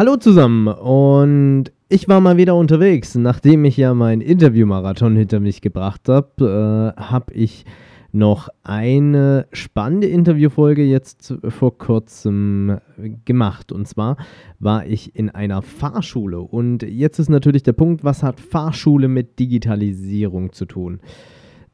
Hallo zusammen und ich war mal wieder unterwegs. Nachdem ich ja meinen Interviewmarathon hinter mich gebracht habe, äh, habe ich noch eine spannende Interviewfolge jetzt vor kurzem gemacht. Und zwar war ich in einer Fahrschule. Und jetzt ist natürlich der Punkt, was hat Fahrschule mit Digitalisierung zu tun?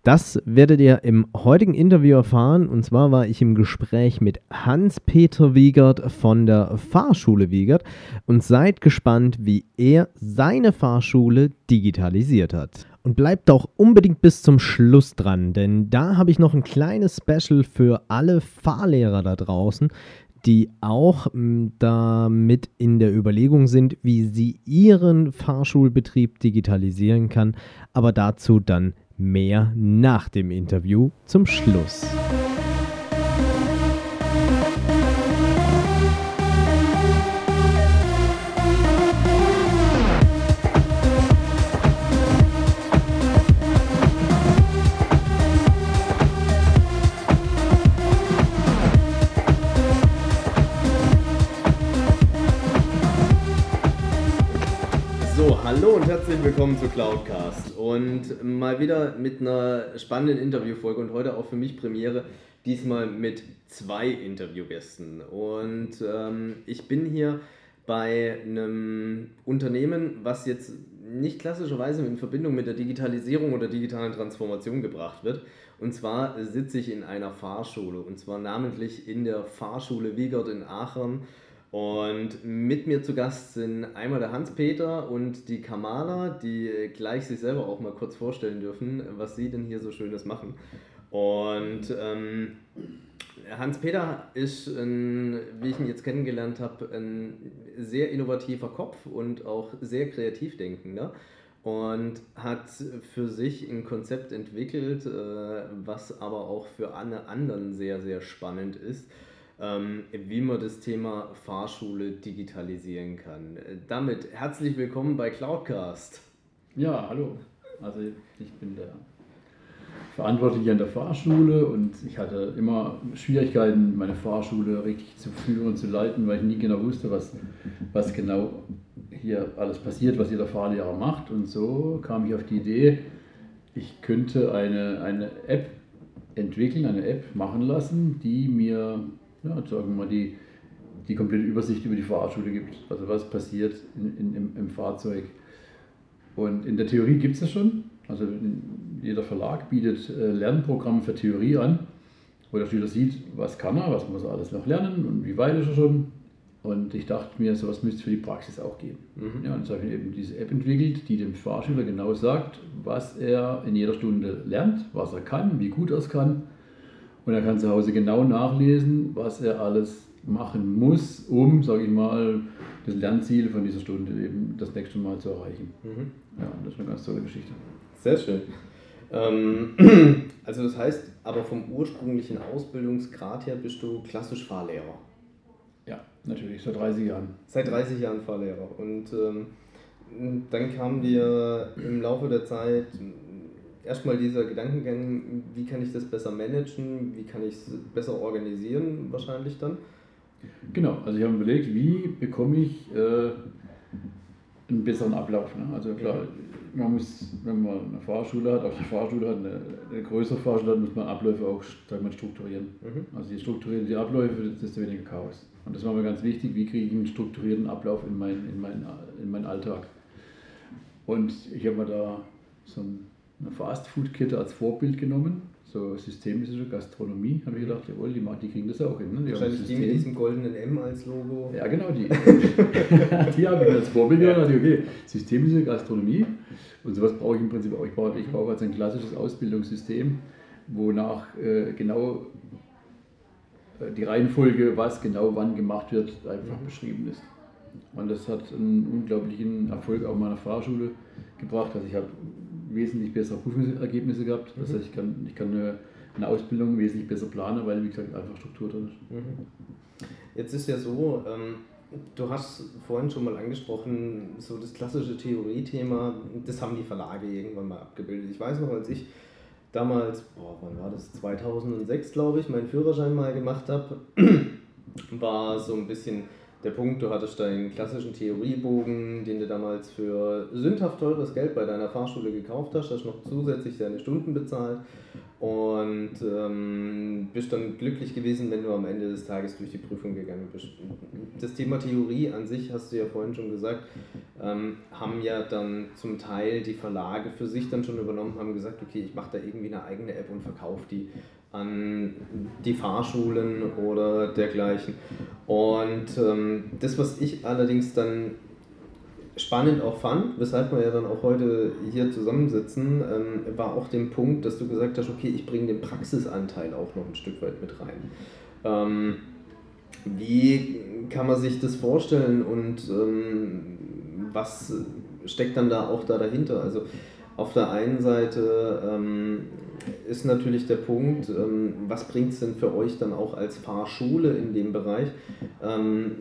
Das werdet ihr im heutigen Interview erfahren. Und zwar war ich im Gespräch mit Hans-Peter Wiegert von der Fahrschule Wiegert und seid gespannt, wie er seine Fahrschule digitalisiert hat. Und bleibt auch unbedingt bis zum Schluss dran, denn da habe ich noch ein kleines Special für alle Fahrlehrer da draußen, die auch hm, damit in der Überlegung sind, wie sie ihren Fahrschulbetrieb digitalisieren kann, aber dazu dann Mehr nach dem Interview zum Schluss. Willkommen zu Cloudcast und mal wieder mit einer spannenden Interviewfolge und heute auch für mich Premiere, diesmal mit zwei Interviewgästen. Und ähm, ich bin hier bei einem Unternehmen, was jetzt nicht klassischerweise in Verbindung mit der Digitalisierung oder digitalen Transformation gebracht wird. Und zwar sitze ich in einer Fahrschule und zwar namentlich in der Fahrschule Wiegert in Aachen und mit mir zu Gast sind einmal der Hans-Peter und die Kamala, die gleich sich selber auch mal kurz vorstellen dürfen, was sie denn hier so Schönes machen. Und ähm, Hans-Peter ist, ein, wie ich ihn jetzt kennengelernt habe, ein sehr innovativer Kopf und auch sehr kreativ denkender und hat für sich ein Konzept entwickelt, äh, was aber auch für alle anderen sehr, sehr spannend ist wie man das Thema Fahrschule digitalisieren kann. Damit herzlich willkommen bei Cloudcast. Ja, hallo. Also ich bin der Verantwortliche an der Fahrschule und ich hatte immer Schwierigkeiten, meine Fahrschule richtig zu führen zu leiten, weil ich nie genau wusste, was, was genau hier alles passiert, was jeder Fahrlehrer macht. Und so kam ich auf die Idee, ich könnte eine, eine App entwickeln, eine App machen lassen, die mir ja, sagen wir mal, die, die komplette Übersicht über die Fahrschule gibt. Also was passiert in, in, im, im Fahrzeug. Und in der Theorie gibt es das schon. Also jeder Verlag bietet äh, Lernprogramme für Theorie an, wo der Schüler sieht, was kann er, was muss er alles noch lernen und wie weit ist er schon. Und ich dachte mir, sowas müsste es für die Praxis auch geben. Mhm. Ja, und so habe ich eben diese App entwickelt, die dem Fahrschüler genau sagt, was er in jeder Stunde lernt, was er kann, wie gut er es kann und er kann zu Hause genau nachlesen, was er alles machen muss, um, sage ich mal, das Lernziel von dieser Stunde eben das nächste Mal zu erreichen. Mhm. Ja, das ist eine ganz tolle Geschichte. Sehr schön. Ähm, also das heißt, aber vom ursprünglichen Ausbildungsgrad her bist du klassisch Fahrlehrer. Ja, natürlich, seit 30 Jahren. Seit 30 Jahren Fahrlehrer. Und ähm, dann kam dir im Laufe der Zeit erstmal dieser Gedankengang, wie kann ich das besser managen, wie kann ich es besser organisieren, wahrscheinlich dann. Genau, also ich habe überlegt, wie bekomme ich äh, einen besseren Ablauf. Ne? Also klar, man muss, wenn man eine Fahrschule hat, auch eine Fahrschule hat, eine, eine größere Fahrschule hat, muss man Abläufe auch sagen wir, strukturieren. Mhm. Also je strukturierter die Abläufe, desto weniger Chaos. Und das war mir ganz wichtig, wie kriege ich einen strukturierten Ablauf in, mein, in, mein, in meinen Alltag. Und ich habe mir da so ein eine Fastfood-Kette als Vorbild genommen. So systemische Gastronomie, habe ich gedacht, jawohl, die, die kriegen das auch hin. Ne? Die Wahrscheinlich die mit diesem goldenen M als Logo. Ja, genau, die. die habe ich als Vorbild genommen. Ja. Okay, systemische Gastronomie. Und sowas brauche ich im Prinzip auch. Ich brauche, ich brauche also ein klassisches Ausbildungssystem, wonach äh, genau äh, die Reihenfolge, was genau wann gemacht wird, einfach mhm. beschrieben ist. Und das hat einen unglaublichen Erfolg auch meiner Fahrschule gebracht. Also ich habe wesentlich bessere Prüfungsergebnisse gehabt. Das heißt, ich kann, ich kann eine, eine Ausbildung wesentlich besser planen, weil, wie gesagt, einfach Struktur drin ist. Mhm. Jetzt ist ja so, ähm, du hast vorhin schon mal angesprochen, so das klassische Theoriethema, das haben die Verlage irgendwann mal abgebildet. Ich weiß noch, als ich damals, boah, wann war das? 2006, glaube ich, meinen Führerschein mal gemacht habe, war so ein bisschen der Punkt, du hattest deinen klassischen Theoriebogen, den du damals für sündhaft teures Geld bei deiner Fahrschule gekauft hast, hast noch zusätzlich deine Stunden bezahlt und ähm, bist dann glücklich gewesen, wenn du am Ende des Tages durch die Prüfung gegangen bist. Das Thema Theorie an sich, hast du ja vorhin schon gesagt, ähm, haben ja dann zum Teil die Verlage für sich dann schon übernommen, haben gesagt, okay, ich mache da irgendwie eine eigene App und verkaufe die an die Fahrschulen oder dergleichen. Und ähm, das, was ich allerdings dann spannend auch fand, weshalb wir ja dann auch heute hier zusammensitzen, ähm, war auch der Punkt, dass du gesagt hast, okay, ich bringe den Praxisanteil auch noch ein Stück weit mit rein. Ähm, wie kann man sich das vorstellen und ähm, was steckt dann da auch da dahinter? Also auf der einen Seite ähm, ist natürlich der Punkt, ähm, was bringt es denn für euch dann auch als Fahrschule in dem Bereich? Ähm,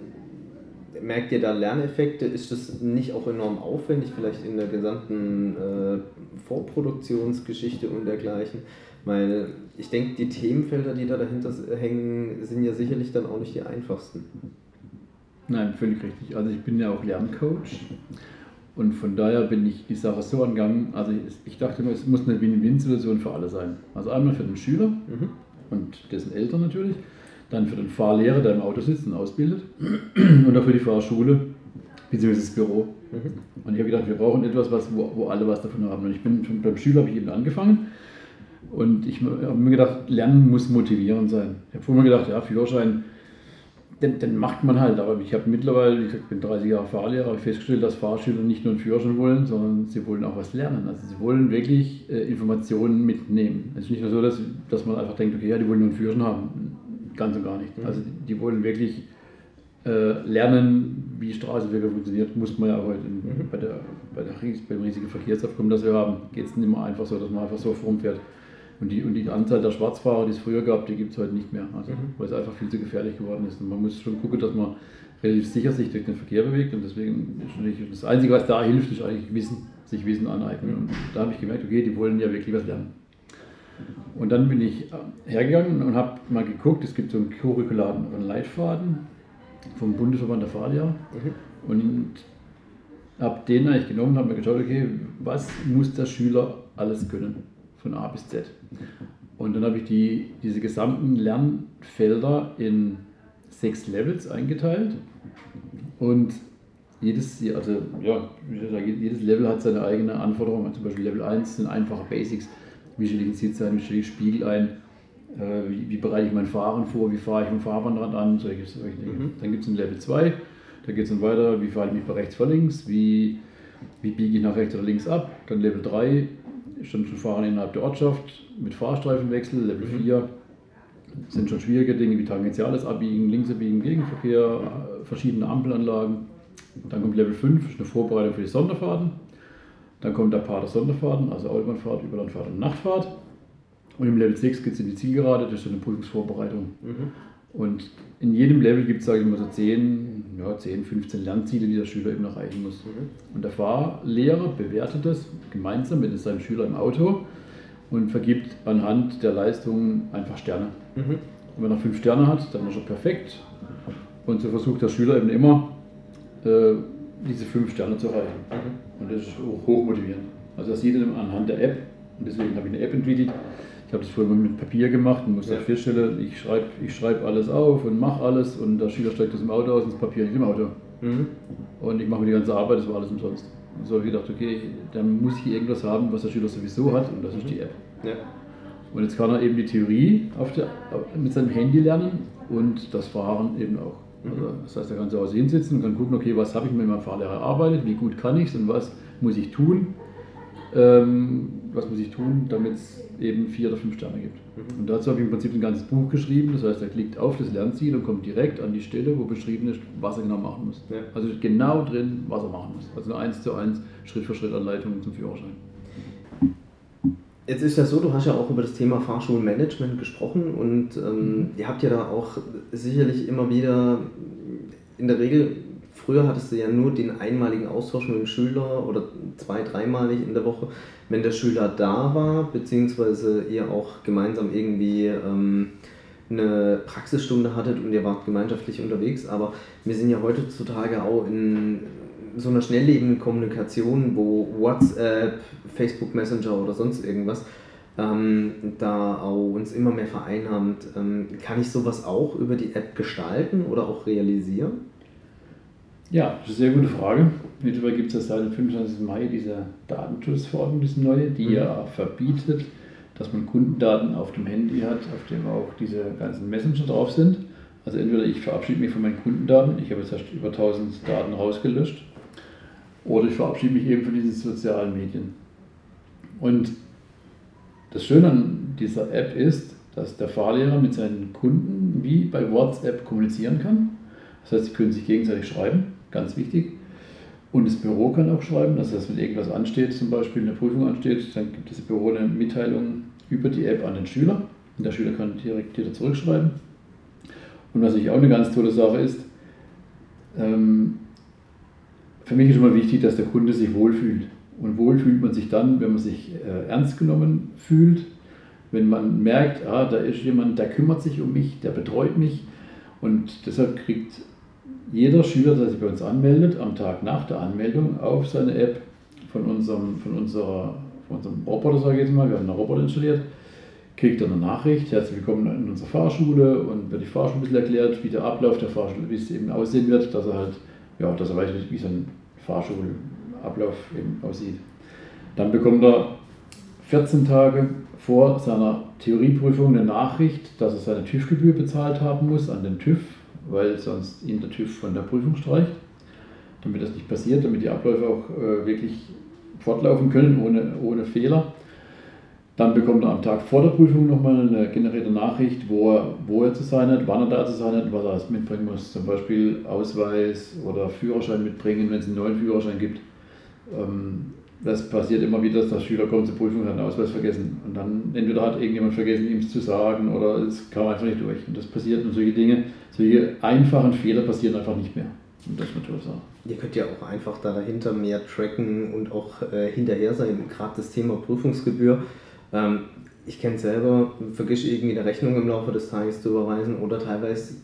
merkt ihr da Lerneffekte? Ist das nicht auch enorm aufwendig, vielleicht in der gesamten äh, Vorproduktionsgeschichte und dergleichen? Weil ich denke, die Themenfelder, die da dahinter hängen, sind ja sicherlich dann auch nicht die einfachsten. Nein, völlig richtig. Also ich bin ja auch Lerncoach und von daher bin ich die Sache so angegangen, also ich, dachte immer, es muss eine Win-Win-Situation für alle sein. Also einmal für den Schüler mhm. und dessen Eltern natürlich, dann für den Fahrlehrer, der im Auto sitzt und ausbildet und auch für die Fahrschule bzw. das Büro. Mhm. Und ich habe gedacht, wir brauchen etwas, was, wo, wo alle was davon haben. Und ich bin schon beim Schüler habe ich eben angefangen und ich habe mir gedacht, Lernen muss motivierend sein. Ich habe vorher gedacht, ja, Führerschein den, den, macht man halt. Aber ich habe mittlerweile, ich bin 30 Jahre Fahrlehrer, habe festgestellt, dass Fahrschüler nicht nur einen Führerschein wollen, sondern sie wollen auch was lernen. Also sie wollen wirklich äh, Informationen mitnehmen. Es ist nicht nur so, dass, dass man einfach denkt, okay, ja, die wollen nur einen Führerschein haben. Ganz und gar nicht. Mhm. Also die wollen wirklich äh, lernen, wie Straße wirklich funktioniert. Muss man ja heute mhm. bei der, bei der, beim riesigen Verkehrsaufkommen, das wir haben, geht es nicht mehr einfach so, dass man einfach so rumfährt. Und die, und die Anzahl der Schwarzfahrer, die es früher gab, die gibt es heute nicht mehr. Also, mhm. Weil es einfach viel zu gefährlich geworden ist. Und man muss schon gucken, dass man relativ sicher sich durch den Verkehr bewegt. Und deswegen ist das Einzige, was da hilft, ist eigentlich Wissen, sich Wissen aneignen. Mhm. Und da habe ich gemerkt, okay, die wollen ja wirklich was lernen. Und dann bin ich äh, hergegangen und habe mal geguckt, es gibt so einen curricularen Leitfaden vom Bundesverband der Fahrlehrer. Mhm. Und habe den eigentlich genommen und habe mir geschaut, okay, was muss der Schüler alles können? Von A bis Z. Und dann habe ich die, diese gesamten Lernfelder in sechs Levels eingeteilt. Und jedes, also, ja, jedes Level hat seine eigene Anforderung. Zum Beispiel Level 1 sind einfache Basics. Wie stelle ich den Sitz ein, wie stelle ich Spiegel ein, äh, wie, wie, bereite ich mein Fahren vor, wie fahre ich am Fahrbahnrand an, solche, solche Dinge. Mhm. Dann gibt es ein Level 2, da geht es dann weiter, wie fahre ich mich bei rechts vor links, wie, wie biege ich nach rechts oder links ab. Dann Level 3, schon zu fahren innerhalb der Ortschaft mit Fahrstreifenwechsel, Level mhm. 4 sind schon schwierige Dinge wie tangentiales Abbiegen, Linksabbiegen, Gegenverkehr, verschiedene Ampelanlagen. Dann kommt Level 5, ist eine Vorbereitung für die Sonderfahrten. Dann kommt der Part der Sonderfahrten, also Autobahnfahrt, Überlandfahrt und Nachtfahrt. Und im Level 6 geht es in die Zielgerade, das ist eine Prüfungsvorbereitung. Mhm. Und in jedem Level gibt es, sage ich mal, so 10, ja, 10, 15 Lernziele, die der Schüler eben erreichen muss. Mhm. Und der Fahrlehrer bewertet das gemeinsam mit seinem Schüler im Auto und vergibt anhand der Leistungen einfach Sterne. Mhm. Und wenn er fünf Sterne hat, dann ist er perfekt. Und so versucht der Schüler eben immer, äh, diese fünf Sterne zu erreichen. Mhm. Und das ist hoch motivierend. Also das sieht er anhand der App. Und deswegen habe ich eine App entwickelt, ich habe das früher mit Papier gemacht und musste ja. feststellen, ich schreibe ich schreib alles auf und mache alles und der Schüler steigt aus dem Auto aus und das Papier nicht im Auto. Mhm. Und ich mache die ganze Arbeit, das war alles umsonst. Und so habe ich gedacht, okay, dann muss ich irgendwas haben, was der Schüler sowieso hat und das ist die App. Ja. Und jetzt kann er eben die Theorie der, mit seinem Handy lernen und das Fahren eben auch. Mhm. Also, das heißt, er kann zu Hause hinsitzen und kann gucken, okay, was habe ich mit meinem Fahrlehrer erarbeitet, wie gut kann ich es und was muss ich tun, ähm, was muss ich tun, damit es eben vier oder fünf Sterne gibt. Mhm. Und dazu habe ich im Prinzip ein ganzes Buch geschrieben, das heißt, er klickt auf das Lernziel und kommt direkt an die Stelle, wo beschrieben ist, was er genau machen muss. Ja. Also genau drin, was er machen muss. Also eine 1 zu 1 Schritt für Schritt Anleitung zum Führerschein. Jetzt ist ja so, du hast ja auch über das Thema Fahrschulmanagement gesprochen und ähm, ihr habt ja da auch sicherlich immer wieder, in der Regel, früher hattest du ja nur den einmaligen Austausch mit dem Schüler oder zwei, dreimalig in der Woche, wenn der Schüler da war, beziehungsweise ihr auch gemeinsam irgendwie ähm, eine Praxisstunde hattet und ihr wart gemeinschaftlich unterwegs, aber wir sind ja heutzutage auch in so einer schnelllebenden Kommunikation, wo WhatsApp, Facebook Messenger oder sonst irgendwas ähm, da auch uns immer mehr vereinnahmt, ähm, kann ich sowas auch über die App gestalten oder auch realisieren? Ja, das ist eine sehr gute Frage. Mittlerweile gibt es ja seit dem 25. Mai diese Datenschutzverordnung, diese neue, die Mhm. ja verbietet, dass man Kundendaten auf dem Handy hat, auf dem auch diese ganzen Messenger drauf sind. Also entweder ich verabschiede mich von meinen Kundendaten, ich habe jetzt erst über 1000 Daten rausgelöscht, oder ich verabschiede mich eben von diesen sozialen Medien. Und das Schöne an dieser App ist, dass der Fahrlehrer mit seinen Kunden wie bei WhatsApp kommunizieren kann. Das heißt, sie können sich gegenseitig schreiben, ganz wichtig. Und das Büro kann auch schreiben, das heißt, wenn irgendwas ansteht, zum Beispiel eine Prüfung ansteht, dann gibt das Büro eine Mitteilung über die App an den Schüler. Und der Schüler kann direkt wieder zurückschreiben. Und was natürlich auch eine ganz tolle Sache ist, ähm, für mich ist immer wichtig, dass der Kunde sich wohlfühlt. Und wohl fühlt man sich dann, wenn man sich äh, ernst genommen fühlt, wenn man merkt, ah, da ist jemand, der kümmert sich um mich, der betreut mich. Und deshalb kriegt jeder Schüler, der sich bei uns anmeldet, am Tag nach der Anmeldung auf seine App von unserem, von unserer, von unserem Roboter, sage ich jetzt mal, wir haben einen Roboter installiert, kriegt er eine Nachricht, herzlich willkommen in unserer Fahrschule und wird die Fahrschule ein bisschen erklärt, wie der Ablauf der Fahrschule, wie es eben aussehen wird, dass er halt, ja, dass er weiß, wie so ein Fahrschulablauf eben aussieht. Dann bekommt er 14 Tage vor seiner Theorieprüfung eine Nachricht, dass er seine TÜV-Gebühr bezahlt haben muss an den TÜV, weil sonst ihn der TÜV von der Prüfung streicht. Damit das nicht passiert, damit die Abläufe auch äh, wirklich fortlaufen können ohne, ohne Fehler. Dann bekommt er am Tag vor der Prüfung nochmal eine generierte Nachricht, wo er, wo er zu sein hat, wann er da zu sein hat, was er alles mitbringen muss. Zum Beispiel Ausweis oder Führerschein mitbringen, wenn es einen neuen Führerschein gibt. Ähm, das passiert immer wieder, dass der Schüler kommt zur Prüfung und einen Ausweis vergessen. Und dann entweder hat irgendjemand vergessen, ihm es zu sagen oder es kam einfach nicht durch. Und das passiert und solche Dinge, solche einfachen Fehler passieren einfach nicht mehr. Und das ist eine tolle. Ihr könnt ja auch einfach da dahinter mehr tracken und auch äh, hinterher sein, gerade das Thema Prüfungsgebühr. Ähm, ich kenne selber, vergiss irgendwie eine Rechnung im Laufe des Tages zu überweisen oder teilweise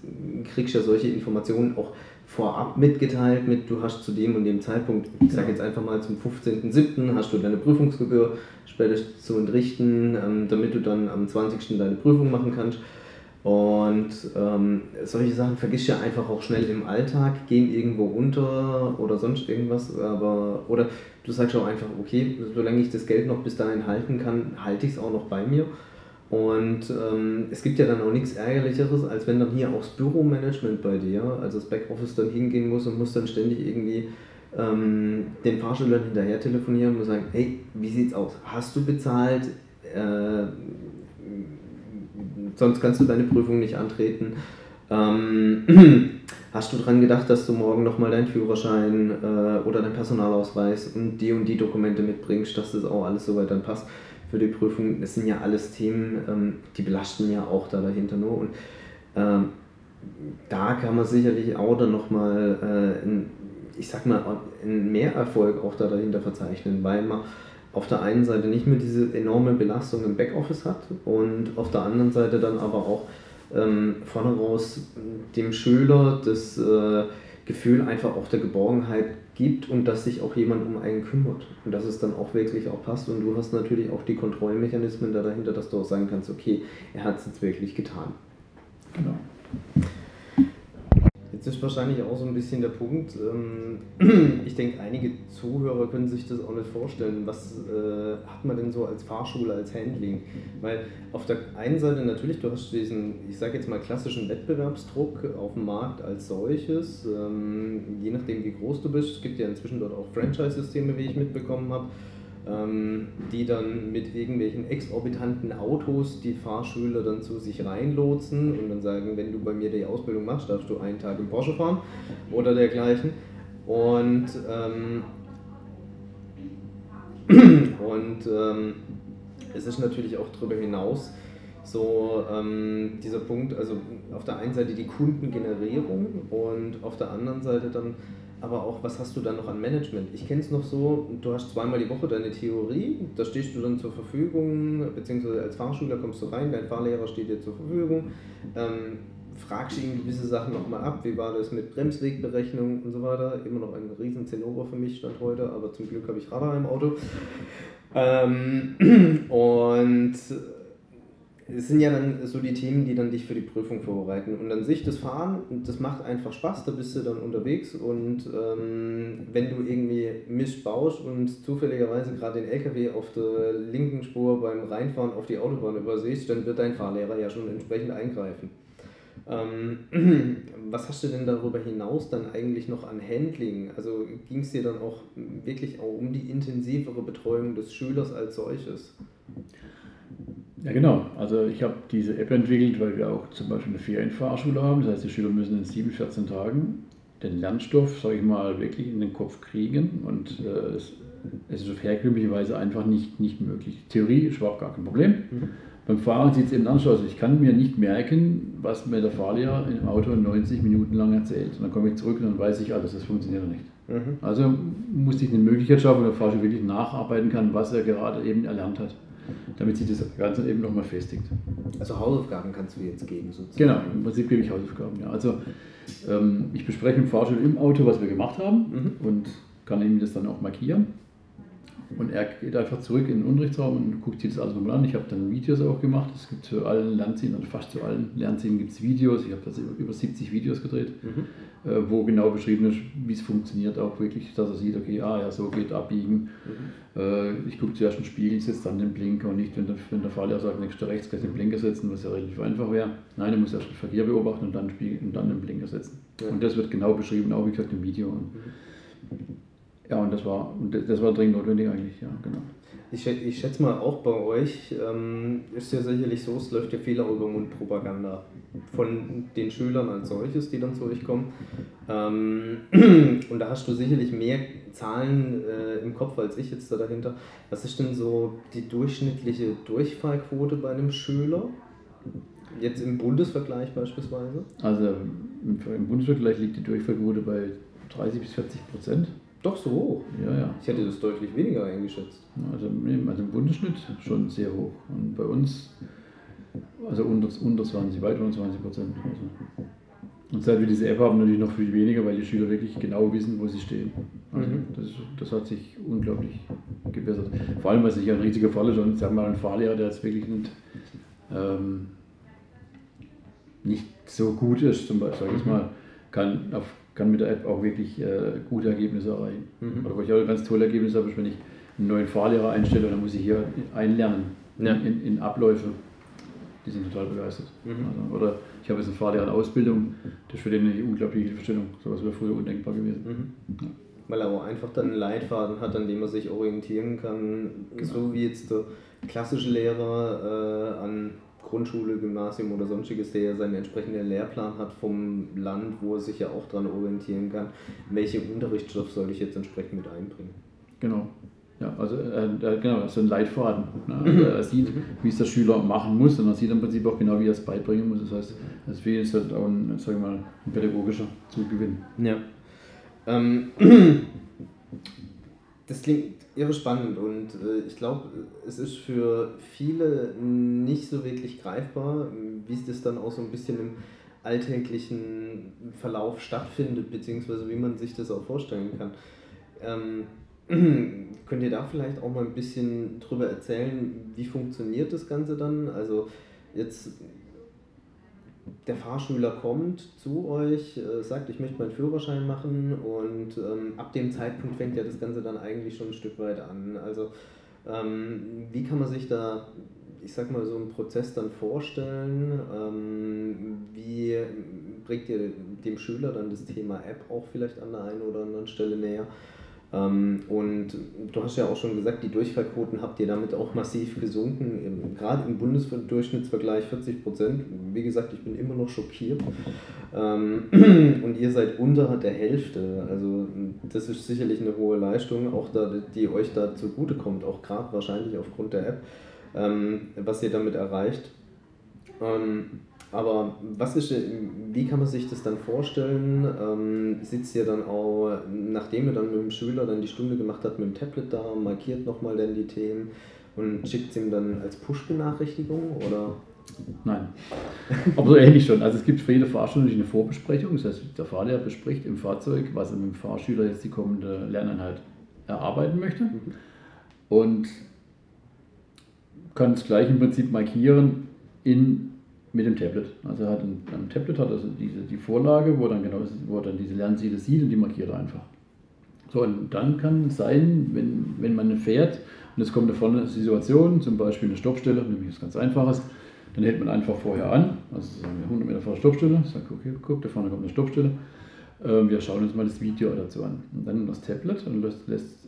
kriegst du ja solche Informationen auch vorab mitgeteilt mit, du hast zu dem und dem Zeitpunkt, ich sage jetzt einfach mal zum 15.07. hast du deine Prüfungsgebühr später zu entrichten, ähm, damit du dann am 20. deine Prüfung machen kannst. Und ähm, solche Sachen vergisst ja einfach auch schnell im Alltag, gehen irgendwo unter oder sonst irgendwas. Aber, oder du sagst auch einfach, okay, solange ich das Geld noch bis dahin halten kann, halte ich es auch noch bei mir. Und ähm, es gibt ja dann auch nichts Ärgerlicheres, als wenn dann hier auch das Büromanagement bei dir, also das Backoffice, dann hingehen muss und muss dann ständig irgendwie ähm, den Fahrschülern hinterher telefonieren und sagen, hey, wie sieht's aus? Hast du bezahlt? Äh, sonst kannst du deine Prüfung nicht antreten. Ähm, hast du daran gedacht, dass du morgen nochmal deinen Führerschein äh, oder deinen Personalausweis und die und die Dokumente mitbringst, dass das auch alles soweit dann passt für die Prüfung? Das sind ja alles Themen, ähm, die belasten ja auch da dahinter nur. Und ähm, da kann man sicherlich auch dann nochmal, äh, ich sag mal, einen Mehrerfolg auch da dahinter verzeichnen, weil man auf der einen Seite nicht mehr diese enorme Belastung im Backoffice hat und auf der anderen Seite dann aber auch ähm, vorne raus dem Schüler das äh, Gefühl einfach auch der Geborgenheit gibt und dass sich auch jemand um einen kümmert und dass es dann auch wirklich auch passt und du hast natürlich auch die Kontrollmechanismen da dahinter, dass du auch sagen kannst, okay, er hat es jetzt wirklich getan. Genau. Jetzt ist wahrscheinlich auch so ein bisschen der Punkt, ähm, ich denke, einige Zuhörer können sich das auch nicht vorstellen. Was äh, hat man denn so als Fahrschule, als Handling? Weil auf der einen Seite natürlich, du hast diesen, ich sage jetzt mal, klassischen Wettbewerbsdruck auf dem Markt als solches, ähm, je nachdem wie groß du bist. Es gibt ja inzwischen dort auch Franchise-Systeme, wie ich mitbekommen habe. Ähm, die dann mit irgendwelchen exorbitanten Autos die Fahrschüler dann zu sich reinlotsen und dann sagen, wenn du bei mir die Ausbildung machst, darfst du einen Tag im Porsche fahren oder dergleichen. Und, ähm, und ähm, es ist natürlich auch darüber hinaus so ähm, dieser Punkt, also auf der einen Seite die Kundengenerierung und auf der anderen Seite dann aber auch, was hast du dann noch an Management? Ich kenne es noch so, du hast zweimal die Woche deine Theorie, da stehst du dann zur Verfügung, beziehungsweise als Fahrschüler kommst du rein, dein Fahrlehrer steht dir zur Verfügung, ähm, fragst ihn gewisse Sachen nochmal ab, wie war das mit Bremswegberechnung und so weiter, immer noch ein riesen Zinnober für mich stand heute, aber zum Glück habe ich Radar im Auto. Ähm, und es sind ja dann so die Themen, die dann dich für die Prüfung vorbereiten. Und an sich das Fahren, das macht einfach Spaß, da bist du dann unterwegs und ähm, wenn du irgendwie Mist baust und zufälligerweise gerade den LKW auf der linken Spur beim Reinfahren auf die Autobahn übersiehst, dann wird dein Fahrlehrer ja schon entsprechend eingreifen. Ähm, was hast du denn darüber hinaus dann eigentlich noch an Handling? Also ging es dir dann auch wirklich auch um die intensivere Betreuung des Schülers als solches? Ja, genau. Also ich habe diese App entwickelt, weil wir auch zum Beispiel eine Ferienfahrschule haben. Das heißt, die Schüler müssen in 7, 14 Tagen den Lernstoff, sage ich mal, wirklich in den Kopf kriegen. Und äh, es, es, ist auf herkömmliche Weise einfach nicht, nicht möglich. Theorie ist überhaupt gar kein Problem. Mhm. Beim Fahren sieht es eben anders aus. Ich kann mir nicht merken, was mir der Fahrlehrer im Auto 90 Minuten lang erzählt. Und dann komme ich zurück und dann weiß ich alles, das funktioniert nicht. Mhm. Also musste ich eine Möglichkeit schaffen, dass der Fahrer wirklich nacharbeiten kann, was er gerade eben erlernt hat damit sich das Ganze eben nochmal festigt. Also Hausaufgaben kannst du jetzt geben sozusagen? Genau, im Prinzip gebe ich Hausaufgaben. Ja. Also ähm, ich bespreche im Fahrstuhl im Auto, was wir gemacht haben mhm. und kann ihm das dann auch markieren. Und er geht einfach zurück in den Unterrichtsraum und guckt sich das alles nochmal an. Ich habe dann Videos auch gemacht. Es gibt zu allen Lernzielen, also fast zu allen Lernzielen gibt es Videos. Ich habe das über 70 Videos gedreht, mhm. äh, wo genau beschrieben ist, wie es funktioniert, auch wirklich, dass er sieht, okay, ah ja, so geht abbiegen. Mhm. Äh, ich gucke zuerst den Spiegel, setze dann den Blinker und nicht, wenn der, wenn der Fahrlehrer sagt, nächster rechts gleich den Blinker setzen, was ja relativ einfach wäre. Nein, er muss erst den Verkehr beobachten und dann, Spiegel, und dann den Blinker setzen. Ja. Und das wird genau beschrieben, auch wie gesagt im Video. Und, mhm. Ja, und das war, das war dringend notwendig eigentlich, ja, genau. Ich, ich schätze mal auch bei euch ähm, ist ja sicherlich so, es läuft ja Fehler über Mundpropaganda von den Schülern als solches, die dann zu euch kommen. Ähm, und da hast du sicherlich mehr Zahlen äh, im Kopf als ich jetzt da dahinter. Was ist denn so die durchschnittliche Durchfallquote bei einem Schüler? Jetzt im Bundesvergleich beispielsweise? Also im Bundesvergleich liegt die Durchfallquote bei 30 bis 40 Prozent. Doch so hoch? Ja, ja. Ich hätte das deutlich weniger eingeschätzt. Also, also im Bundesschnitt schon sehr hoch. Und bei uns, also unter, unter 20, weit unter 20 Prozent. Also. Und seit wir diese App haben, natürlich noch viel weniger, weil die Schüler wirklich genau wissen, wo sie stehen. Also mhm. das, das hat sich unglaublich gebessert. Vor allem, weil sich ja ein riesiger Fall ist. Und sagen wir mal, ein Fahrlehrer, der jetzt wirklich nicht, ähm, nicht so gut ist, zum Beispiel, sag ich mal, kann auf kann mit der App auch wirklich äh, gute Ergebnisse erreichen. Mhm. Oder wo ich auch ganz tolles Ergebnis habe, ist, wenn ich einen neuen Fahrlehrer einstelle, dann muss ich hier einlernen ja. in, in, Abläufe. Die sind total begeistert. Mhm. Also, oder ich habe jetzt einen Fahrlehrer in Ausbildung, das ist für den eine unglaubliche Hilfestellung. Sowas wäre früher undenkbar gewesen. Mhm. Ja. Weil er auch einfach dann einen Leitfaden hat, an dem er sich orientieren kann, genau. so wie jetzt der klassische Lehrer äh, an Grundschule, Gymnasium oder sonstiges, der ja seinen entsprechenden Lehrplan hat vom Land, wo er sich ja auch dran orientieren kann, welche Unterrichtsstoff soll ich jetzt entsprechend mit einbringen. Genau. Ja, also äh, genau, so ein Leitfaden. Ne? Also er sieht, wie es der Schüler machen muss und er sieht im Prinzip auch genau, wie er es beibringen muss. Das heißt, deswegen ist halt auch ein, sag mal, ein pädagogischer Zugewinn. Ja. Ähm, das klingt irre spannend und äh, ich glaube, es ist für viele nicht so wirklich greifbar, wie es das dann auch so ein bisschen im alltäglichen Verlauf stattfindet, beziehungsweise wie man sich das auch vorstellen kann. Ähm, könnt ihr da vielleicht auch mal ein bisschen drüber erzählen, wie funktioniert das Ganze dann? Also jetzt der Fahrschüler kommt zu euch, äh, sagt, ich möchte meinen Führerschein machen und ähm, ab dem Zeitpunkt fängt ja das Ganze dann eigentlich schon ein Stück weit an. Also ähm, wie kann man sich da, ich sag mal, so einen Prozess dann vorstellen? Ähm, wie bringt ihr dem Schüler dann das Thema App auch vielleicht an der einen oder anderen Stelle näher? Ähm, und du hast ja auch schon gesagt, die Durchfallquoten habt ihr damit auch massiv gesunken, gerade im Bundesdurchschnittsvergleich 40 Prozent. Wie gesagt, ich bin immer noch schockiert. Ähm, und ihr seid unter der Hälfte. Also das ist sicherlich eine hohe Leistung, auch da, die euch da zugutekommt, auch gerade wahrscheinlich aufgrund der App, ähm, was ihr damit erreicht. Aber was ist, wie kann man sich das dann vorstellen? Ähm, sitzt ihr dann auch, nachdem ihr dann mit dem Schüler dann die Stunde gemacht habt, mit dem Tablet da, markiert nochmal dann die Themen und schickt es ihm dann als Push-Benachrichtigung oder? Nein. Aber so ähnlich schon. Also es gibt für jede Fahrstunde eine Vorbesprechung. Das heißt, der Fahrlehrer bespricht im Fahrzeug, was er mit dem Fahrschüler jetzt die kommende Lerneinheit erarbeiten möchte. Mhm. Und kann es gleich im Prinzip markieren in mit dem Tablet. Also er hat ein, ein Tablet hat also diese, die Vorlage, wo dann genau wo dann diese Lernziele sieht und die markiert er einfach. So, und dann kann es sein, wenn, wenn man fährt und es kommt da vorne eine Situation, zum Beispiel eine Stoppstelle, nämlich was ganz Einfaches, dann hält man einfach vorher an, also sagen wir 100 Meter vor der Stoppstelle, sagt, okay, guck, da vorne kommt eine Stoppstelle, ähm, wir schauen uns mal das Video dazu an. Und dann das Tablet und lässt, lässt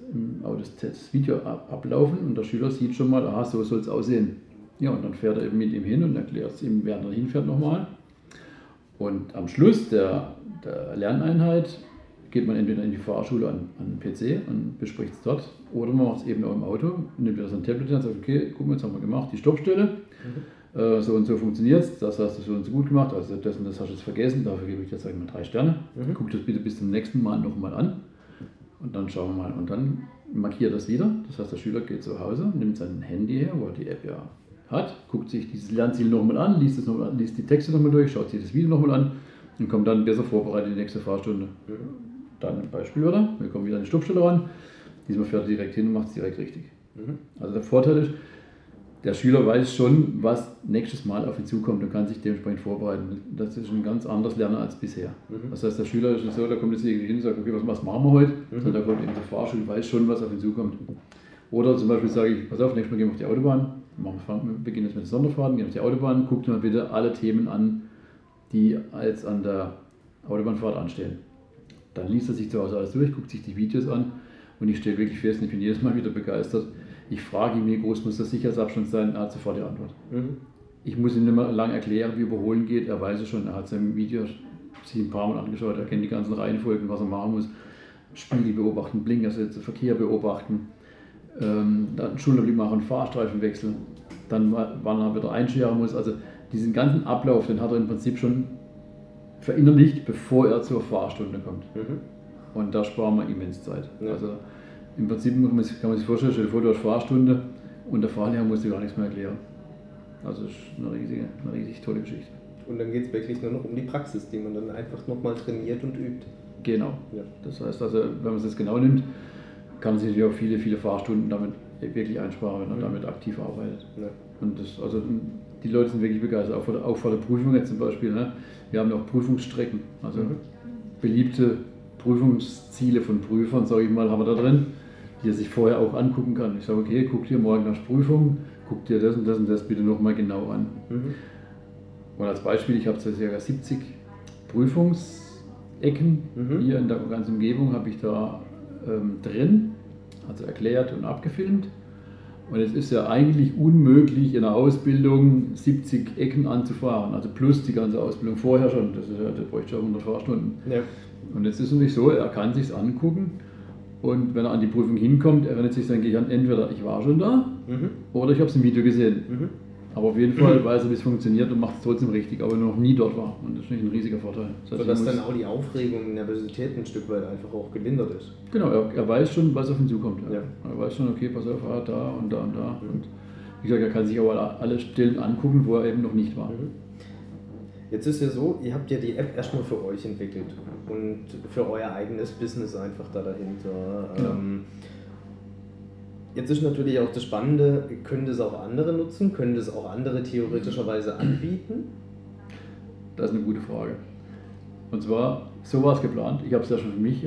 das, das Video ablaufen und der Schüler sieht schon mal, aha, so soll es aussehen. Ja, und dann fährt er eben mit ihm hin und erklärt es ihm, während er hinfährt, nochmal. Und am Schluss der, der Lerneinheit geht man entweder in die Fahrschule an, an den PC und bespricht es dort oder man macht es eben auch im Auto, nimmt wieder sein Tablet und sagt, okay, guck mal, jetzt haben wir gemacht, die Stoppstelle, mhm. äh, so und so funktioniert es, das hast du so und so gut gemacht, also das und das hast du jetzt vergessen, dafür gebe ich jetzt sagen wir drei Sterne. Mhm. Guck das bitte bis zum nächsten Mal nochmal an und dann schauen wir mal. Und dann markiert das wieder, das heißt, der Schüler geht zu Hause, nimmt sein Handy her, wo er die App ja hat, guckt sich dieses Lernziel nochmal an, liest, es noch mal, liest die Texte nochmal durch, schaut sich das Video nochmal an und kommt dann besser vorbereitet in die nächste Fahrstunde. Dann ein Beispiel, oder? Wir kommen wieder an die Stoppstelle ran. Diesmal fährt er direkt hin und macht es direkt richtig. Mhm. Also der Vorteil ist, der Schüler weiß schon, was nächstes Mal auf ihn zukommt und kann sich dementsprechend vorbereiten. Das ist ein ganz anderes Lernen als bisher. Mhm. Das heißt, der Schüler ist nicht so, da kommt jetzt irgendwie hin und sagt, okay, was, machen wir heute? Mhm. Sondern da kommt eben der Fahrschule, weiß schon, was auf ihn zukommt. Oder zum Beispiel sage ich, pass auf, nächstes Mal gehen wir auf die Autobahn wir beginnen jetzt mit Sonderfahrten, gehen auf die Autobahn, guckt mal bitte alle Themen an, die jetzt an der Autobahnfahrt anstehen. Dann liest er sich zu Hause alles durch, guckt sich die Videos an und ich stelle wirklich fest, und ich bin jedes Mal wieder begeistert. Ich frage ihn, wie groß muss der Sicherheitsabstand sein, er hat sofort die Antwort. Mhm. Ich muss ihm nicht mehr lange erklären, wie Überholen geht, er weiß es schon, er hat sein Video sich ein paar Mal angeschaut, er kennt die ganzen Reihenfolgen, was er machen muss. Spiegel beobachten, Blinkersätze, Verkehr beobachten, ähm, dann Schulterblick machen, Fahrstreifen wechseln, dann wann er wieder einscheren muss. Also diesen ganzen Ablauf, den hat er im Prinzip schon verinnerlicht, bevor er zur Fahrstunde kommt. Mhm. Und da sparen wir immens Zeit. Ja. Also im Prinzip kann man, sich, kann man sich vorstellen, stell dir vor, du hast Fahrstunde und der Fahrlehrer muss dir gar nichts mehr erklären. Also das ist eine, riesige, eine riesig tolle Geschichte. Und dann geht es wirklich nur noch um die Praxis, die man dann einfach nochmal trainiert und übt. Genau. Ja. Das heißt also, wenn man es jetzt genau nimmt, kann sich natürlich auch viele, viele Fahrstunden damit wirklich einsparen, wenn man mhm. damit aktiv arbeitet. Ja. Und das, also die Leute sind wirklich begeistert, auch vor der, auch vor der Prüfung jetzt zum Beispiel. Ne? Wir haben ja auch Prüfungsstrecken, also mhm. beliebte Prüfungsziele von Prüfern, sage ich mal, haben wir da drin, die er sich vorher auch angucken kann. Ich sage, okay, guck dir morgen nach Prüfung, guck dir das und das und das bitte nochmal genau an. Mhm. Und als Beispiel, ich habe ca. 70 Prüfungsecken mhm. hier in der ganzen Umgebung, habe ich da ähm, drin, also erklärt und abgefilmt. Und es ist ja eigentlich unmöglich in der Ausbildung 70 Ecken anzufahren, also plus die ganze Ausbildung vorher schon, das ist ja, der bräuchte schon 100 Fahrstunden. Ja. Und jetzt ist es natürlich so, er kann sich angucken und wenn er an die Prüfung hinkommt, erinnert sich sein Gehirn entweder ich war schon da mhm. oder ich habe es im Video gesehen. Mhm. Aber auf jeden Fall weiß er, wie es funktioniert und macht es trotzdem richtig, aber noch nie dort war. Und das ist natürlich ein riesiger Vorteil. Das heißt, Sodass dann auch die Aufregung und Nervosität ein Stück weit einfach auch gelindert ist. Genau, er, er weiß schon, was auf ihn zukommt. Ja. Ja. Er weiß schon, okay, pass auf, ah, da und da und da. Mhm. Und wie gesagt, er kann sich aber alle Stellen angucken, wo er eben noch nicht war. Mhm. Jetzt ist ja so, ihr habt ja die App erstmal für euch entwickelt und für euer eigenes Business einfach da dahinter. Genau. Ähm, Jetzt ist natürlich auch das Spannende, können das auch andere nutzen? Können das auch andere theoretischerweise anbieten? Das ist eine gute Frage. Und zwar, so war es geplant. Ich habe es ja schon für mich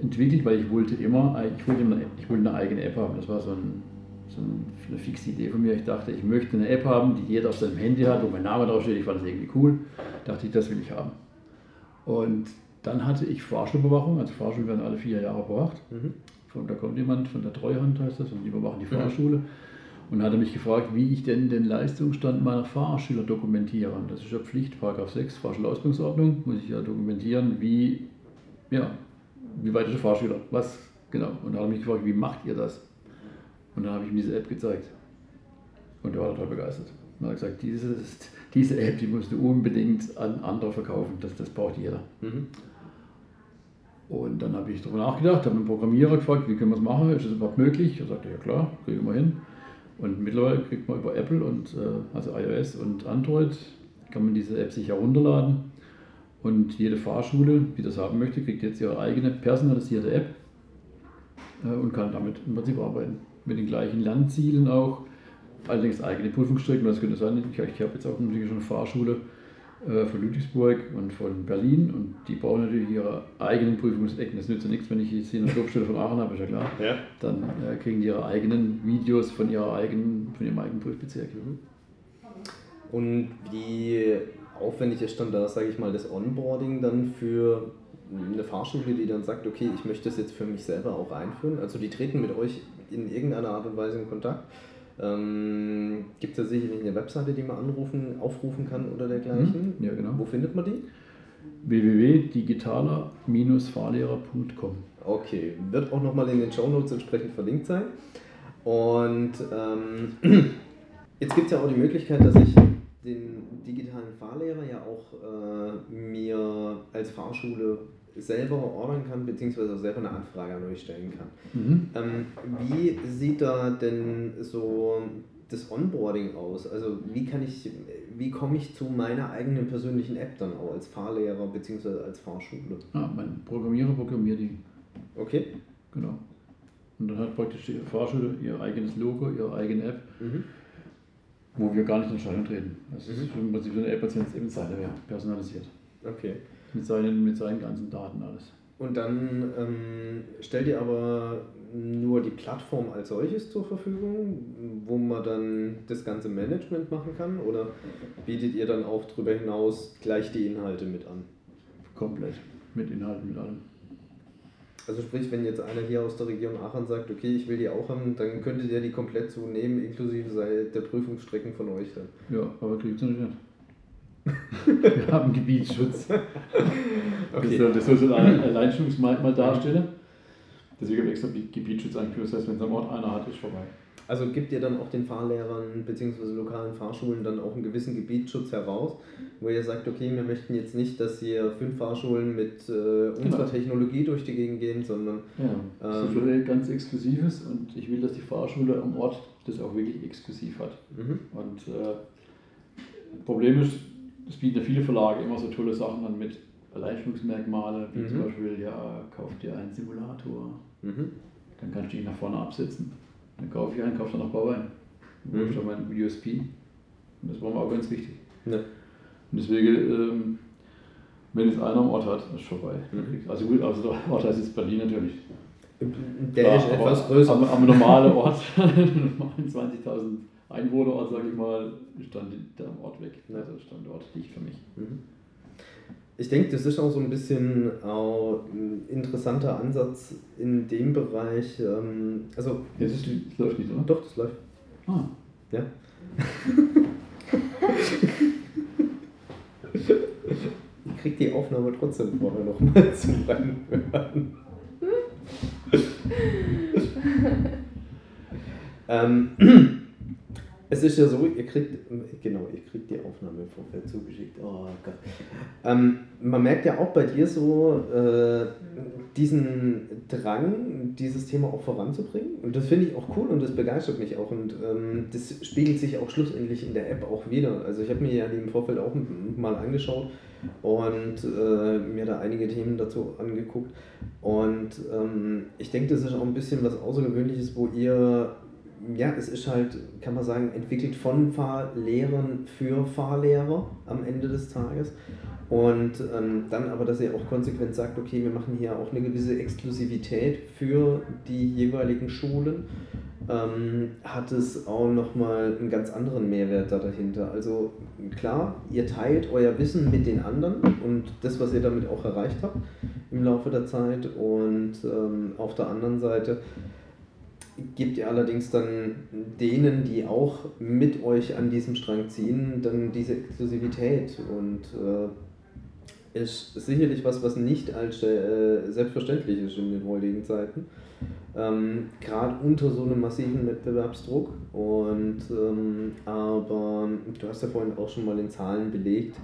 entwickelt, weil ich wollte immer, ich wollte, immer, ich wollte eine eigene App haben. Das war so, ein, so eine fixe Idee von mir. Ich dachte, ich möchte eine App haben, die jeder auf seinem Handy hat, wo mein Name draufsteht. Ich fand das irgendwie cool. Dachte ich, das will ich haben. Und dann hatte ich Fahrschulüberwachung, also Fahrschulen werden alle vier Jahre überwacht. Mhm von, da kommt jemand von der Treuhand, heißt das, und die überwachen die Fahrschule. Und hatte mich gefragt, wie ich denn den Leistungsstand meiner Fahrschüler dokumentiere. Das ist ja Pflicht, Paragraph 6 Fahrschulausbildungsordnung, muss ich ja dokumentieren, wie, ja, wie weit ist der Fahrschüler, was genau. Und da hat er mich gefragt, wie macht ihr das? Und dann habe ich ihm diese App gezeigt. Und er war total begeistert. Und er hat gesagt, dieses, diese App, die musst du unbedingt an andere verkaufen, das, das braucht jeder. Mhm. Und dann habe ich darüber nachgedacht, habe einen Programmierer gefragt, wie können wir es machen, ist das überhaupt möglich? Er sagte, ja klar, kriegen wir hin. Und mittlerweile kriegt man über Apple und äh, also iOS und Android kann man diese App sich herunterladen. Und jede Fahrschule, die das haben möchte, kriegt jetzt ihre eigene personalisierte App äh, und kann damit im Prinzip arbeiten. Mit den gleichen Lernzielen auch, allerdings eigene Prüfungsstrecken. Das könnte sein, ich, ich habe jetzt auch natürlich schon eine Fahrschule von Ludwigsburg und von Berlin und die brauchen natürlich ihre eigenen Prüfungsecken. Das nützt ja nichts, wenn ich jetzt hier eine Clubstelle von Aachen habe, ist ja klar. Ja. Dann äh, kriegen die ihre eigenen Videos von, ihrer eigenen, von ihrem eigenen Prüfbezirk. Mhm. Und wie aufwendig ist dann da, sage ich mal, das Onboarding dann für eine Fahrschule, die dann sagt, okay, ich möchte das jetzt für mich selber auch einführen? Also die treten mit euch in irgendeiner Art und Weise in Kontakt ähm, Gibt es da sicherlich eine Webseite, die man anrufen, aufrufen kann oder dergleichen? Mhm. Ja, genau. Wo findet man die? www.digitaler-fahrlehrer.com. Okay, wird auch nochmal in den Show Notes entsprechend verlinkt sein. Und ähm, jetzt gibt es ja auch die Möglichkeit, dass ich den digitalen Fahrlehrer ja auch äh, mir als Fahrschule selber ordern kann, beziehungsweise selber eine Anfrage an euch stellen kann. Mhm. Ähm, wie sieht da denn so das Onboarding aus? Also wie kann ich, wie komme ich zu meiner eigenen persönlichen App dann auch als Fahrlehrer beziehungsweise als Fahrschule? Ah, mein Programmierer programmiert die. Okay. Genau. Und dann hat praktisch die Fahrschule ihr eigenes Logo, ihre eigene App, mhm. wo wir gar nicht in Entscheidung treten. Das ist mhm. im Prinzip so eine App, als wenn es eben Seite wäre, personalisiert. Okay. Mit seinen, mit seinen ganzen Daten alles. Und dann ähm, stellt ihr aber nur die Plattform als solches zur Verfügung, wo man dann das ganze Management machen kann? Oder bietet ihr dann auch darüber hinaus gleich die Inhalte mit an? Komplett, mit Inhalten, mit allem. Also sprich, wenn jetzt einer hier aus der Region Aachen sagt, okay, ich will die auch haben, dann könntet ihr die komplett so nehmen, inklusive der Prüfungsstrecken von euch dann. Ja, aber kriegt ihr nicht. Wir haben Gebietsschutz. Okay. Das, soll so ein Alleinstellungsmerkmal darstellen. Deswegen habe ich extra Gebietsschutz eingeführt. Das heißt, wenn es am Ort einer hat, ist vorbei. Also gibt ihr dann auch den Fahrlehrern bzw. lokalen Fahrschulen dann auch einen gewissen Gebietsschutz heraus, wo ihr sagt, okay, wir möchten jetzt nicht, dass hier fünf Fahrschulen mit äh, unserer genau. Technologie durch die Gegend gehen, sondern. Ja, das ähm, ist schon ganz Exklusives und ich will, dass die Fahrschule am Ort das auch wirklich exklusiv hat. Mhm. Und äh, Problem ist, es bieten ja viele Verlage immer so tolle Sachen an mit Alleinstellungsmerkmale, wie mhm. zum Beispiel, ja, kauf dir einen Simulator, mhm. dann kannst du ihn nach vorne absetzen. Dann kaufe ich einen, kaufe dann noch Bauwein. Dann mhm. ich mein USP. Und das war mir auch ganz wichtig. Ja. Und deswegen, ähm, wenn es einer am Ort hat, ist vorbei. Mhm. Also gut, also der Ort heißt jetzt Berlin natürlich. Der ja, ist etwas größer. Am, am normalen Ort, 20.000 Einwohnerort, sage ich mal, ist dann der Ort weg. Also Standort dicht für mich. Mhm. Ich denke, das ist auch so ein bisschen ein interessanter Ansatz in dem Bereich. Ähm, also, ja, das, das läuft nicht, oder? Doch, das läuft. Ah. Ja. ich krieg die Aufnahme trotzdem vorher nochmal zum Reinhören. Ähm, es ist ja so, ihr kriegt, genau, ihr kriegt die Aufnahme im Vorfeld zugeschickt. Oh Gott. Ähm, man merkt ja auch bei dir so äh, diesen Drang, dieses Thema auch voranzubringen. Und das finde ich auch cool und das begeistert mich auch. Und ähm, das spiegelt sich auch schlussendlich in der App auch wieder. Also ich habe mir ja im Vorfeld auch mal angeschaut und äh, mir da einige Themen dazu angeguckt. Und ähm, ich denke, das ist auch ein bisschen was Außergewöhnliches, wo ihr ja, es ist halt, kann man sagen, entwickelt von Fahrlehrern für Fahrlehrer am Ende des Tages. Und ähm, dann aber, dass ihr auch konsequent sagt, okay, wir machen hier auch eine gewisse Exklusivität für die jeweiligen Schulen, ähm, hat es auch nochmal einen ganz anderen Mehrwert da dahinter. Also klar, ihr teilt euer Wissen mit den anderen und das, was ihr damit auch erreicht habt im Laufe der Zeit. Und ähm, auf der anderen Seite gebt ihr allerdings dann denen, die auch mit euch an diesem Strang ziehen, dann diese Exklusivität und äh, ist sicherlich was, was nicht als äh, selbstverständlich ist in den heutigen Zeiten. Ähm, Gerade unter so einem massiven Wettbewerbsdruck. Und ähm, aber du hast ja vorhin auch schon mal in Zahlen belegt,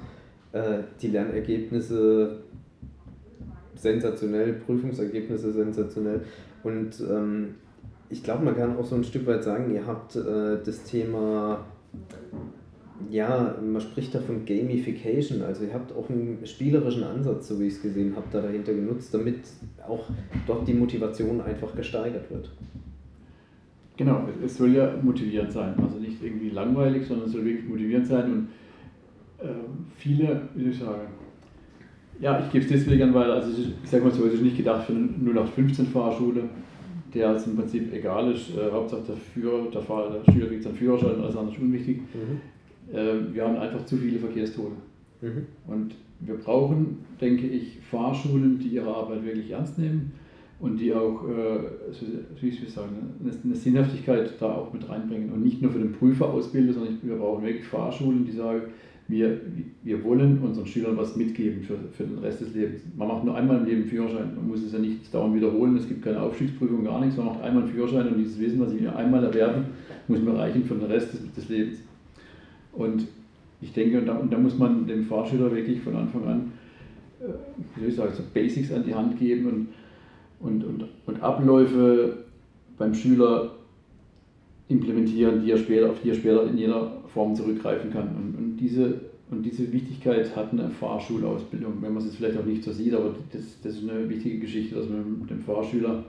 äh, die Lernergebnisse sensationell, Prüfungsergebnisse sensationell. Und ähm, ich glaube, man kann auch so ein Stück weit sagen, ihr habt äh, das Thema ja, man spricht da von Gamification. Also ihr habt auch einen spielerischen Ansatz, so wie ich es gesehen habe, da dahinter genutzt, damit auch dort die Motivation einfach gesteigert wird. Genau, es soll ja motivierend sein. Also nicht irgendwie langweilig, sondern es soll wirklich motivierend sein. Und äh, viele, wie soll ich sagen, ja, ich gebe es deswegen an, weil, also ich, ich sage mal so, es ist nicht gedacht für eine 0815-Fahrschule, der es im Prinzip egal ist. Äh, Hauptsache der Führer, der, Fahrer, der Schüler kriegt seinen Führerschein, alles andere ist unwichtig. Mhm wir haben einfach zu viele Verkehrstote. Mhm. Und wir brauchen, denke ich, Fahrschulen, die ihre Arbeit wirklich ernst nehmen und die auch, äh, wie ich sagen, eine Sinnhaftigkeit da auch mit reinbringen und nicht nur für den Prüfer ausbilden, sondern wir brauchen wirklich Fahrschulen, die sagen, wir, wir wollen unseren Schülern was mitgeben für, für den Rest des Lebens. Man macht nur einmal im Leben Führerschein, man muss es ja nicht dauernd wiederholen, es gibt keine Aufstiegsprüfung, gar nichts, man macht einmal einen Führerschein und dieses Wissen, was ich einmal erwerbe, muss mir reichen für den Rest des, des Lebens. Und ich denke, und da, und da muss man dem Fahrschüler wirklich von Anfang an, äh, wie soll ich sagen, so Basics an die Hand geben und, und, und, und Abläufe beim Schüler implementieren, die er später, auf die er später in jeder Form zurückgreifen kann. Und, und, diese, und diese Wichtigkeit hat eine Fahrschulausbildung, wenn man es vielleicht auch nicht so sieht, aber das, das ist eine wichtige Geschichte, dass man dem Fahrschüler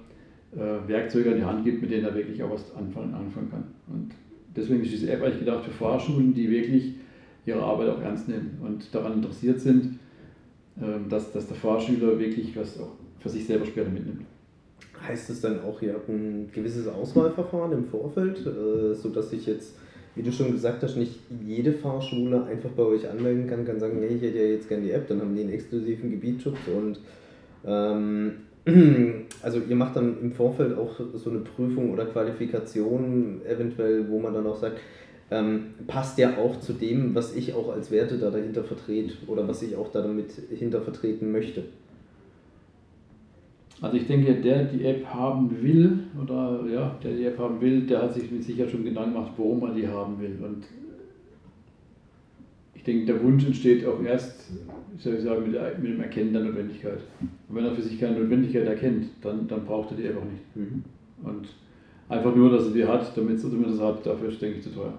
äh, Werkzeuge an die Hand gibt, mit denen er wirklich auch was anfangen, anfangen kann. Und deswegen ist diese App eigentlich gedacht für Fahrschulen, die wirklich ihre Arbeit auch ernst nehmen und daran interessiert sind, ähm, dass, dass der Fahrschüler wirklich was auch für sich selber später mitnimmt. Heißt es dann auch, ihr habt ein gewisses Auswahlverfahren im Vorfeld, äh, sodass ich jetzt, wie du schon gesagt hast, nicht jede Fahrschule einfach bei euch anmelden kann, kann sagen, hey, ich hätte ja jetzt gerne die App, dann haben die einen exklusiven Gebietsschutz und ähm, also ihr macht dann im Vorfeld auch so eine Prüfung oder Qualifikation eventuell, wo man dann auch sagt, ähm, passt ja auch zu dem, was ich auch als Werte da dahinter vertrete oder was ich auch da damit hinter vertreten möchte. Also ich denke, der die App haben will oder ja, der die App haben will, der hat sich mit Sicherheit schon Gedanken gemacht, warum er die haben will. Und ich denke, der Wunsch entsteht auch erst, soll ich sagen, mit, mit dem Erkennen der Notwendigkeit. Und wenn er für sich keine Notwendigkeit erkennt, dann, dann braucht er die auch nicht. Mhm. Und einfach nur, dass er die hat, damit, er es hat, dafür ist, denke ich, zu teuer.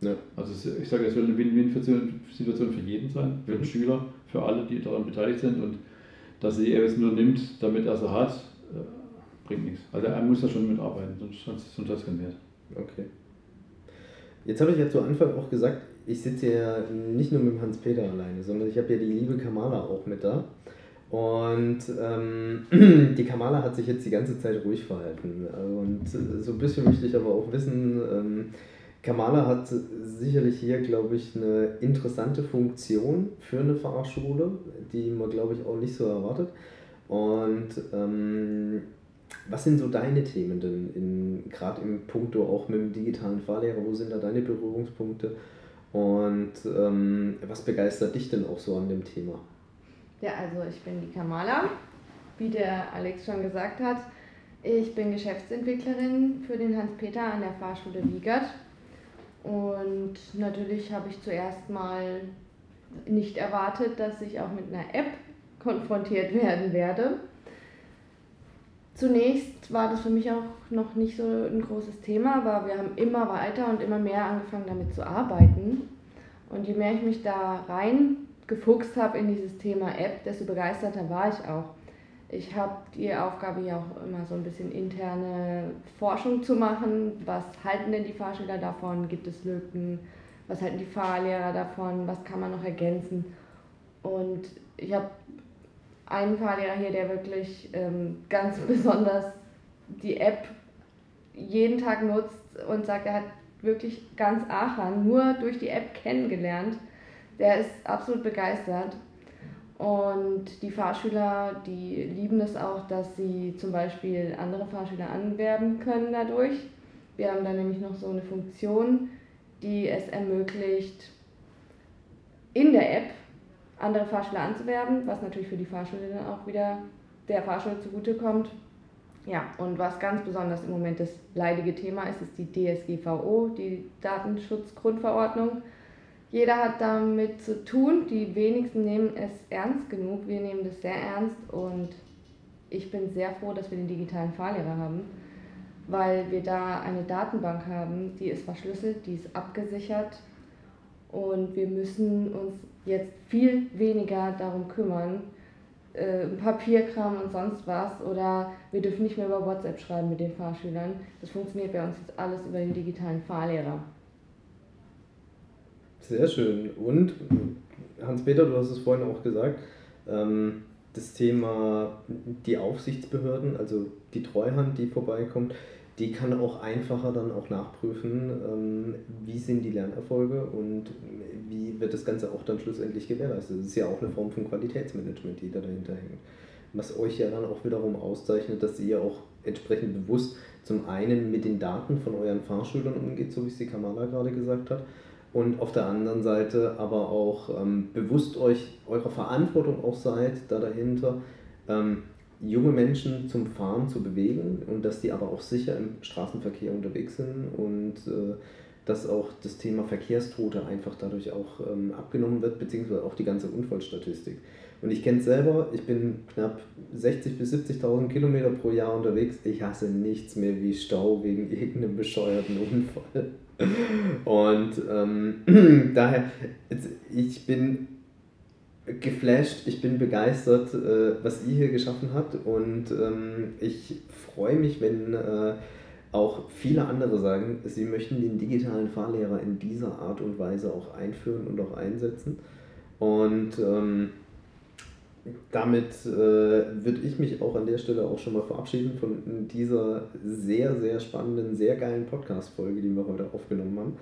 Ja. Also ich sage, es soll eine Win-Win-Situation für jeden sein, für den mhm. Schüler, für alle, die daran beteiligt sind. Und dass er es nur nimmt, damit er sie hat, äh, bringt nichts. Also er muss da schon mitarbeiten, sonst, sonst hat es keinen Wert. Okay. Jetzt habe ich ja zu Anfang auch gesagt, ich sitze ja nicht nur mit Hans-Peter alleine, sondern ich habe ja die liebe Kamala auch mit da. Und ähm, die Kamala hat sich jetzt die ganze Zeit ruhig verhalten. Und so ein bisschen möchte ich aber auch wissen, ähm, Kamala hat sicherlich hier, glaube ich, eine interessante Funktion für eine Fahrschule, die man, glaube ich, auch nicht so erwartet. Und ähm, was sind so deine Themen denn, gerade im Punkto auch mit dem digitalen Fahrlehrer? Wo sind da deine Berührungspunkte? Und ähm, was begeistert dich denn auch so an dem Thema? Ja, also ich bin die Kamala, wie der Alex schon gesagt hat. Ich bin Geschäftsentwicklerin für den Hans-Peter an der Fahrschule Wiegert. Und natürlich habe ich zuerst mal nicht erwartet, dass ich auch mit einer App konfrontiert werden werde. Zunächst war das für mich auch noch nicht so ein großes Thema, aber wir haben immer weiter und immer mehr angefangen damit zu arbeiten. Und je mehr ich mich da rein gefuchst habe in dieses Thema App, desto begeisterter war ich auch. Ich habe die Aufgabe ja auch immer so ein bisschen interne Forschung zu machen. Was halten denn die Fahrschüler davon? Gibt es Lücken? Was halten die Fahrlehrer davon? Was kann man noch ergänzen? Und ich habe einen Fahrlehrer hier, der wirklich ähm, ganz besonders die App jeden Tag nutzt und sagt, er hat wirklich ganz Aachen nur durch die App kennengelernt. Der ist absolut begeistert. Und die Fahrschüler, die lieben es auch, dass sie zum Beispiel andere Fahrschüler anwerben können dadurch. Wir haben da nämlich noch so eine Funktion, die es ermöglicht, in der App andere Fahrschüler anzuwerben, was natürlich für die Fahrschule dann auch wieder der Fahrschule zugutekommt. Ja, und was ganz besonders im Moment das leidige Thema ist, ist die DSGVO, die Datenschutzgrundverordnung. Jeder hat damit zu tun, die wenigsten nehmen es ernst genug. Wir nehmen das sehr ernst und ich bin sehr froh, dass wir den digitalen Fahrlehrer haben, weil wir da eine Datenbank haben, die ist verschlüsselt, die ist abgesichert und wir müssen uns jetzt viel weniger darum kümmern, äh, Papierkram und sonst was oder wir dürfen nicht mehr über WhatsApp schreiben mit den Fahrschülern. Das funktioniert bei uns jetzt alles über den digitalen Fahrlehrer. Sehr schön. Und Hans-Peter, du hast es vorhin auch gesagt, ähm, das Thema die Aufsichtsbehörden, also die Treuhand, die vorbeikommt, die kann auch einfacher dann auch nachprüfen, ähm, wie sind die Lernerfolge und wie wird das Ganze auch dann schlussendlich gewährleistet. Das ist ja auch eine Form von Qualitätsmanagement, die da dahinter hängt. Was euch ja dann auch wiederum auszeichnet, dass ihr auch entsprechend bewusst zum einen mit den Daten von euren Fahrschülern umgeht, so wie es die Kamala gerade gesagt hat, und auf der anderen Seite aber auch ähm, bewusst euch eurer Verantwortung auch seid, da dahinter ähm, junge Menschen zum Fahren zu bewegen und dass die aber auch sicher im Straßenverkehr unterwegs sind und äh, dass auch das Thema Verkehrstote einfach dadurch auch ähm, abgenommen wird, beziehungsweise auch die ganze Unfallstatistik. Und ich kenne es selber, ich bin knapp 60.000 bis 70.000 Kilometer pro Jahr unterwegs. Ich hasse nichts mehr wie Stau wegen irgendeinem bescheuerten Unfall. Und ähm, daher, ich bin geflasht, ich bin begeistert, äh, was ihr hier geschaffen habt und ähm, ich freue mich, wenn äh, auch viele andere sagen, sie möchten den digitalen Fahrlehrer in dieser Art und Weise auch einführen und auch einsetzen. Und ähm, damit äh, würde ich mich auch an der Stelle auch schon mal verabschieden von dieser sehr, sehr spannenden, sehr geilen Podcast-Folge, die wir heute aufgenommen haben.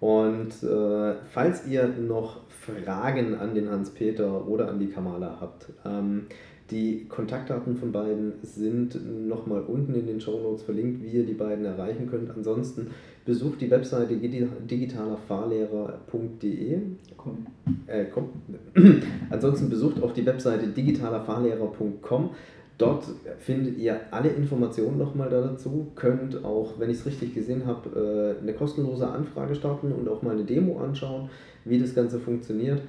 Und äh, falls ihr noch Fragen an den Hans-Peter oder an die Kamala habt, ähm, die Kontaktdaten von beiden sind nochmal unten in den Show Notes verlinkt, wie ihr die beiden erreichen könnt. Ansonsten besucht die Webseite digitalerfahrlehrer.de. Komm. Äh, komm. Ansonsten besucht auch die Webseite digitalerfahrlehrer.com. Dort findet ihr alle Informationen nochmal dazu, könnt auch, wenn ich es richtig gesehen habe, äh, eine kostenlose Anfrage starten und auch mal eine Demo anschauen, wie das Ganze funktioniert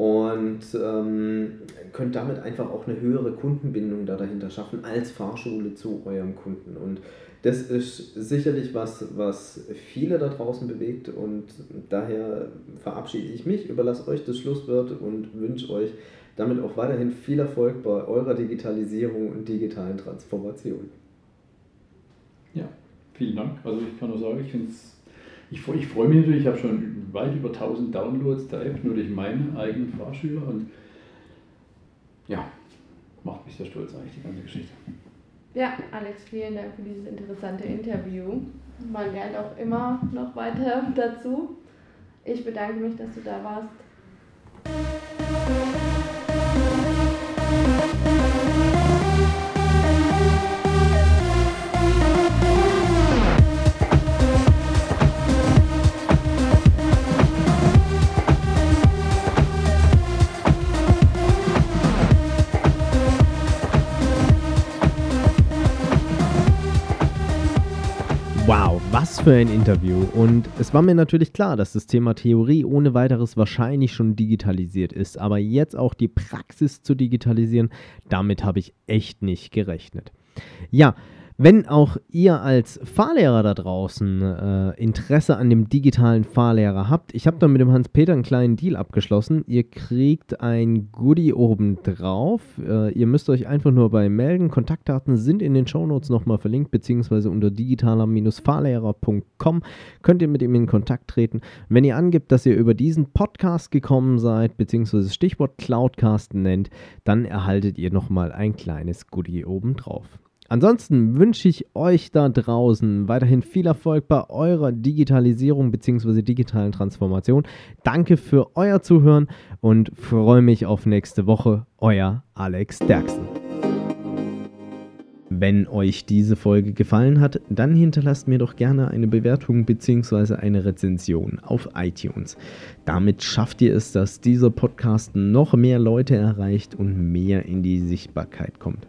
und ähm, könnt damit einfach auch eine höhere Kundenbindung da dahinter schaffen als Fahrschule zu eurem Kunden. Und das ist sicherlich was, was viele da draußen bewegt und daher verabschiede ich mich, überlasse euch das Schlusswort und wünsche euch damit auch weiterhin viel Erfolg bei eurer Digitalisierung und digitalen Transformation. Ja, vielen Dank. Also ich kann nur sagen, ich finde es ich, ich freue mich natürlich, ich habe schon weit über 1000 Downloads der App, nur durch meine eigenen Fahrschüler und ja, macht mich sehr stolz eigentlich die ganze Geschichte. Ja, Alex, vielen Dank für dieses interessante Interview. Man lernt auch immer noch weiter dazu. Ich bedanke mich, dass du da warst. Was für ein Interview. Und es war mir natürlich klar, dass das Thema Theorie ohne weiteres wahrscheinlich schon digitalisiert ist. Aber jetzt auch die Praxis zu digitalisieren, damit habe ich echt nicht gerechnet. Ja, Wenn auch ihr als Fahrlehrer da draußen äh, Interesse an dem digitalen Fahrlehrer habt, ich habe da mit dem Hans-Peter einen kleinen Deal abgeschlossen. Ihr kriegt ein Goodie obendrauf. Äh, ihr müsst euch einfach nur bei melden. Kontaktdaten sind in den Shownotes nochmal verlinkt, beziehungsweise unter digitaler-fahrlehrer.com könnt ihr mit ihm in Kontakt treten. Wenn ihr angibt, dass ihr über diesen Podcast gekommen seid, beziehungsweise Stichwort Cloudcast nennt, dann erhaltet ihr nochmal ein kleines Goodie obendrauf. Ansonsten wünsche ich euch da draußen weiterhin viel Erfolg bei eurer Digitalisierung bzw. digitalen Transformation. Danke für euer Zuhören und freue mich auf nächste Woche. Euer Alex Derksen. Wenn euch diese Folge gefallen hat, dann hinterlasst mir doch gerne eine Bewertung bzw. eine Rezension auf iTunes. Damit schafft ihr es, dass dieser Podcast noch mehr Leute erreicht und mehr in die Sichtbarkeit kommt.